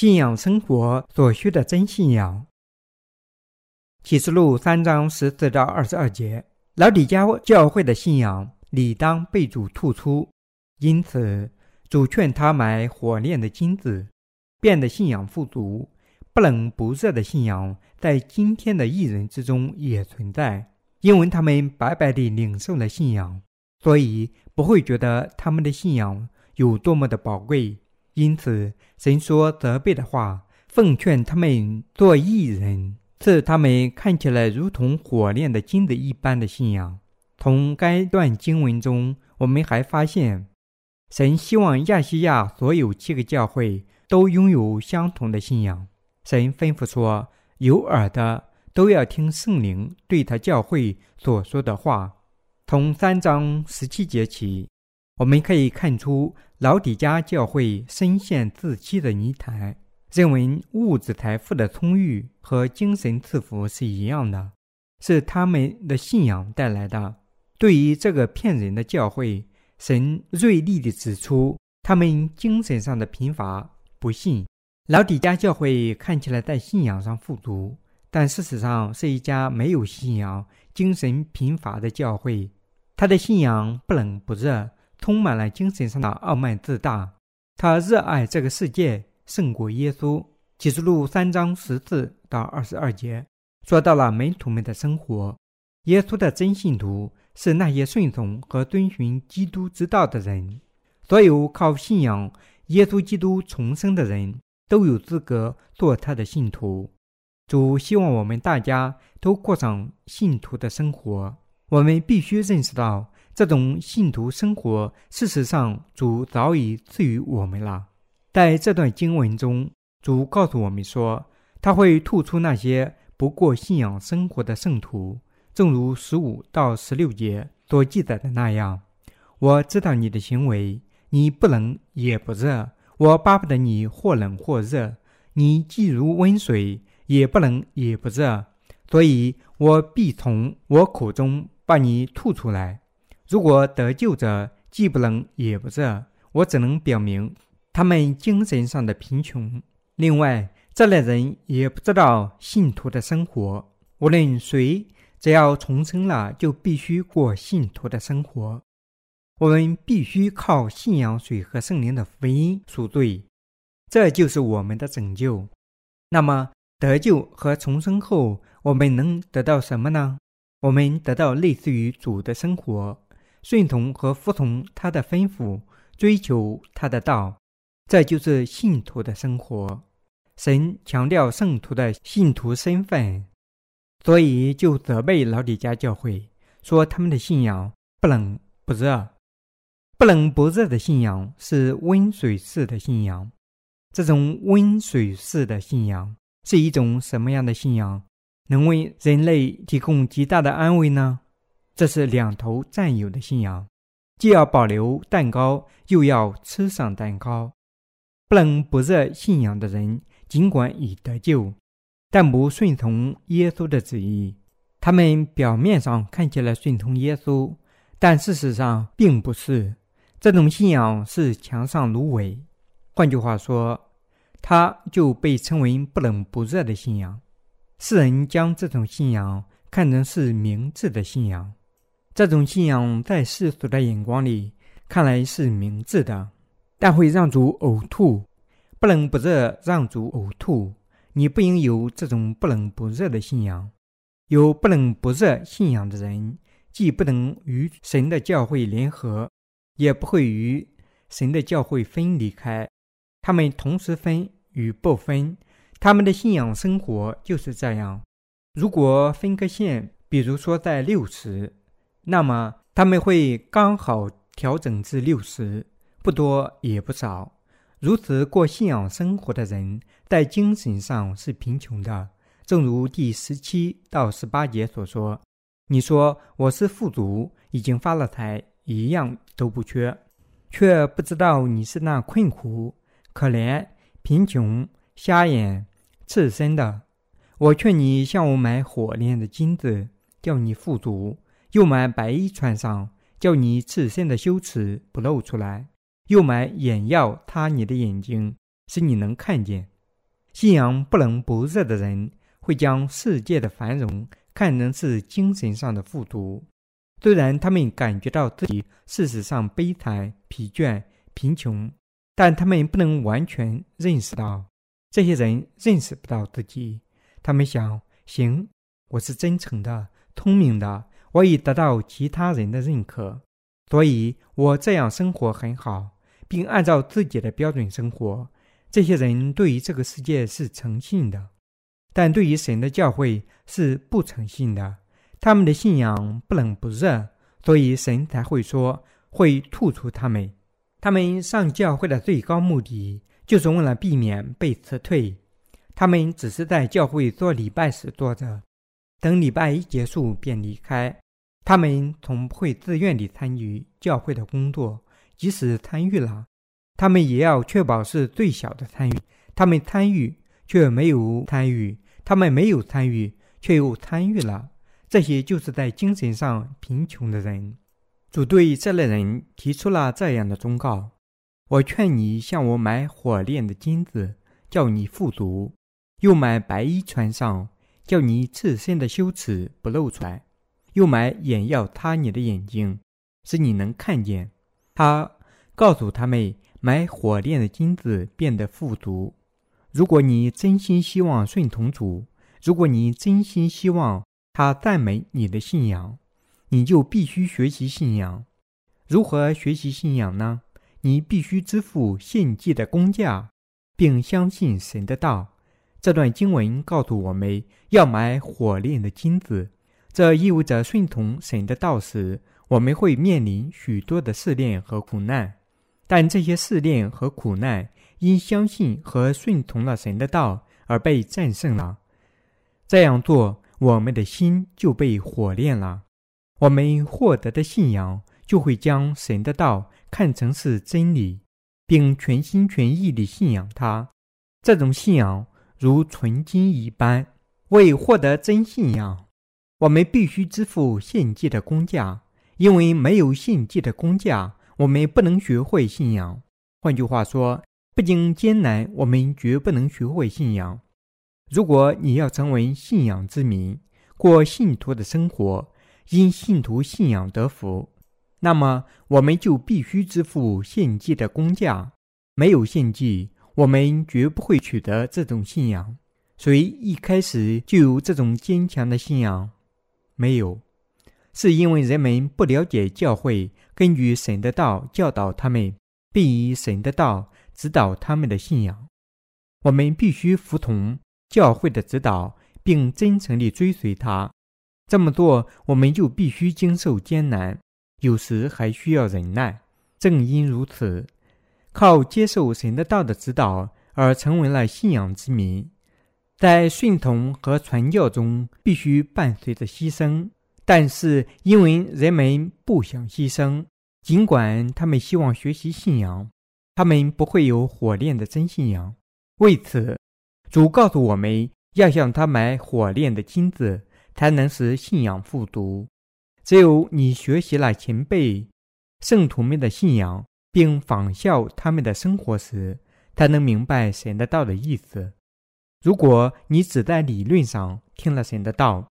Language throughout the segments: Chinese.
信仰生活所需的真信仰。启示录三章十四到二十二节，老底嘉教会的信仰理当被主吐出，因此主劝他买火炼的金子，变得信仰富足。不冷不热的信仰在今天的义人之中也存在，因为他们白白地领受了信仰，所以不会觉得他们的信仰有多么的宝贵。因此，神说责备的话，奉劝他们做义人。是他们看起来如同火炼的金子一般的信仰。从该段经文中，我们还发现，神希望亚细亚所有七个教会都拥有相同的信仰。神吩咐说：“有耳的都要听圣灵对他教会所说的话。”从三章十七节起，我们可以看出老底嘉教会深陷自欺的泥潭。认为物质财富的充裕和精神赐福是一样的，是他们的信仰带来的。对于这个骗人的教会，神锐利地指出他们精神上的贫乏不信。老底嘉教会看起来在信仰上富足，但事实上是一家没有信仰、精神贫乏的教会。他的信仰不冷不热，充满了精神上的傲慢自大。他热爱这个世界。胜过耶稣。启示录三章十四到二十二节说到了门徒们的生活。耶稣的真信徒是那些顺从和遵循基督之道的人。所有靠信仰耶稣基督重生的人都有资格做他的信徒。主希望我们大家都过上信徒的生活。我们必须认识到，这种信徒生活，事实上主早已赐予我们了。在这段经文中，主告诉我们说，他会吐出那些不过信仰生活的圣徒，正如十五到十六节所记载的那样。我知道你的行为，你不冷也不热，我巴不得你或冷或热，你既如温水，也不冷也不热，所以我必从我口中把你吐出来。如果得救者既不冷也不热，我只能表明。他们精神上的贫穷。另外，这类人也不知道信徒的生活。无论谁，只要重生了，就必须过信徒的生活。我们必须靠信仰水和圣灵的福音赎罪，这就是我们的拯救。那么，得救和重生后，我们能得到什么呢？我们得到类似于主的生活，顺从和服从他的吩咐，追求他的道。这就是信徒的生活。神强调圣徒的信徒身份，所以就责备老底嘉教会，说他们的信仰不冷不热。不冷不热的信仰是温水式的信仰。这种温水式的信仰是一种什么样的信仰？能为人类提供极大的安慰呢？这是两头占有的信仰，既要保留蛋糕，又要吃上蛋糕。不冷不热信仰的人，尽管已得救，但不顺从耶稣的旨意。他们表面上看起来顺从耶稣，但事实上并不是。这种信仰是墙上芦苇。换句话说，它就被称为不冷不热的信仰。世人将这种信仰看成是明智的信仰。这种信仰在世俗的眼光里看来是明智的。但会让主呕吐，不冷不热让主呕吐。你不应有这种不冷不热的信仰。有不冷不热信仰的人，既不能与神的教会联合，也不会与神的教会分离开。他们同时分与不分，他们的信仰生活就是这样。如果分割线，比如说在六十，那么他们会刚好调整至六十。不多也不少，如此过信仰生活的人，在精神上是贫穷的。正如第十七到十八节所说：“你说我是富足，已经发了财，一样都不缺，却不知道你是那困苦、可怜、贫穷、瞎眼、赤身的。我劝你向我买火炼的金子，叫你富足；又买白衣穿上，叫你赤身的羞耻不露出来。”又买眼药，擦你的眼睛，使你能看见。信仰不冷不热的人，会将世界的繁荣看成是精神上的富足。虽然他们感觉到自己事实上悲惨、疲倦、贫穷，但他们不能完全认识到。这些人认识不到自己。他们想：行，我是真诚的、聪明的，我已得到其他人的认可，所以我这样生活很好，并按照自己的标准生活。这些人对于这个世界是诚信的。但对于神的教会是不诚信的，他们的信仰不冷不热，所以神才会说会吐出他们。他们上教会的最高目的，就是为了避免被辞退。他们只是在教会做礼拜时坐着，等礼拜一结束便离开。他们从不会自愿地参与教会的工作，即使参与了，他们也要确保是最小的参与。他们参与。却没有参与，他们没有参与，却又参与了。这些就是在精神上贫穷的人。主对这类人提出了这样的忠告：我劝你向我买火炼的金子，叫你富足；又买白衣穿上，叫你自身的羞耻不露出来；又买眼药擦你的眼睛，使你能看见。他告诉他们，买火炼的金子变得富足。如果你真心希望顺从主，如果你真心希望他赞美你的信仰，你就必须学习信仰。如何学习信仰呢？你必须支付献祭的工价，并相信神的道。这段经文告诉我们要买火炼的金子，这意味着顺从神的道时，我们会面临许多的试炼和苦难，但这些试炼和苦难。因相信和顺从了神的道而被战胜了，这样做，我们的心就被火炼了。我们获得的信仰就会将神的道看成是真理，并全心全意地信仰它。这种信仰如纯金一般。为获得真信仰，我们必须支付献祭的工价，因为没有献祭的工价，我们不能学会信仰。换句话说，不经艰难，我们绝不能学会信仰。如果你要成为信仰之民，过信徒的生活，因信徒信仰得福，那么我们就必须支付献祭的工价。没有献祭，我们绝不会取得这种信仰。谁一开始就有这种坚强的信仰？没有，是因为人们不了解教会，根据神的道教导他们，并以神的道。指导他们的信仰，我们必须服从教会的指导，并真诚地追随他。这么做，我们就必须经受艰难，有时还需要忍耐。正因如此，靠接受神的道的指导而成为了信仰之民，在顺从和传教中必须伴随着牺牲。但是，因为人们不想牺牲，尽管他们希望学习信仰。他们不会有火炼的真信仰，为此，主告诉我们要向他买火炼的金子，才能使信仰复读。只有你学习了前辈圣徒们的信仰，并仿效他们的生活时，才能明白神的道的意思。如果你只在理论上听了神的道，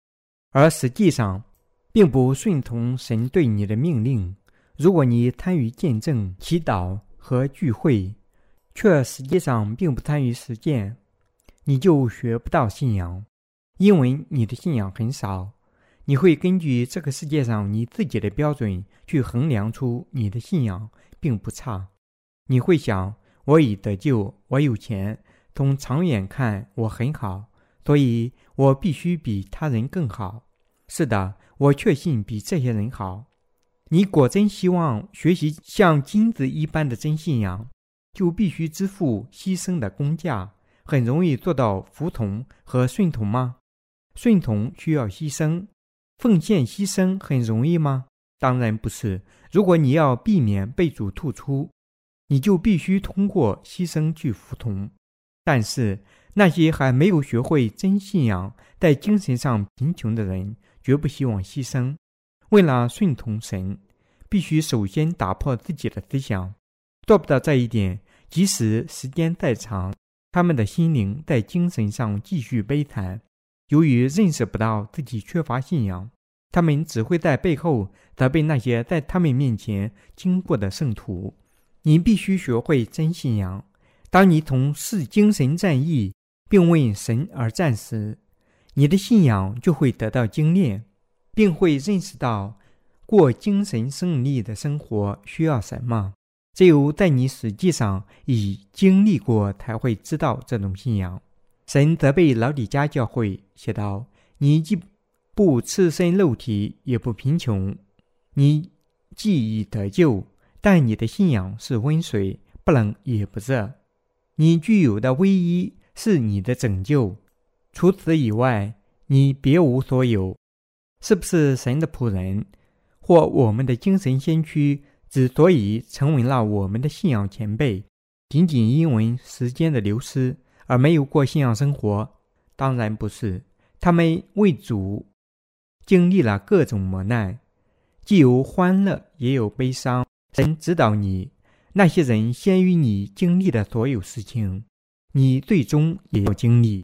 而实际上并不顺从神对你的命令，如果你参与见证、祈祷，和聚会，却实际上并不参与实践，你就学不到信仰，因为你的信仰很少。你会根据这个世界上你自己的标准去衡量出你的信仰并不差。你会想：我已得救，我有钱，从长远看我很好，所以我必须比他人更好。是的，我确信比这些人好。你果真希望学习像金子一般的真信仰，就必须支付牺牲的工价。很容易做到服从和顺从吗？顺从需要牺牲，奉献牺牲很容易吗？当然不是。如果你要避免被主吐出，你就必须通过牺牲去服从。但是那些还没有学会真信仰、在精神上贫穷的人，绝不希望牺牲。为了顺从神，必须首先打破自己的思想。做不到这一点，即使时间再长，他们的心灵在精神上继续悲惨。由于认识不到自己缺乏信仰，他们只会在背后责备那些在他们面前经过的圣徒。你必须学会真信仰。当你从事精神战役并为神而战时，你的信仰就会得到精炼，并会认识到过精神胜利的生活需要什么。只有在你实际上已经历过，才会知道这种信仰。神责备老底嘉教会，写道：“你既不赤身露体，也不贫穷，你既已得救，但你的信仰是温水，不冷也不热。你具有的唯一是你的拯救，除此以外，你别无所有。是不是神的仆人，或我们的精神先驱？”之所以成为了我们的信仰前辈，仅仅因为时间的流失而没有过信仰生活，当然不是。他们为主经历了各种磨难，既有欢乐，也有悲伤。神指导你，那些人先于你经历的所有事情，你最终也要经历。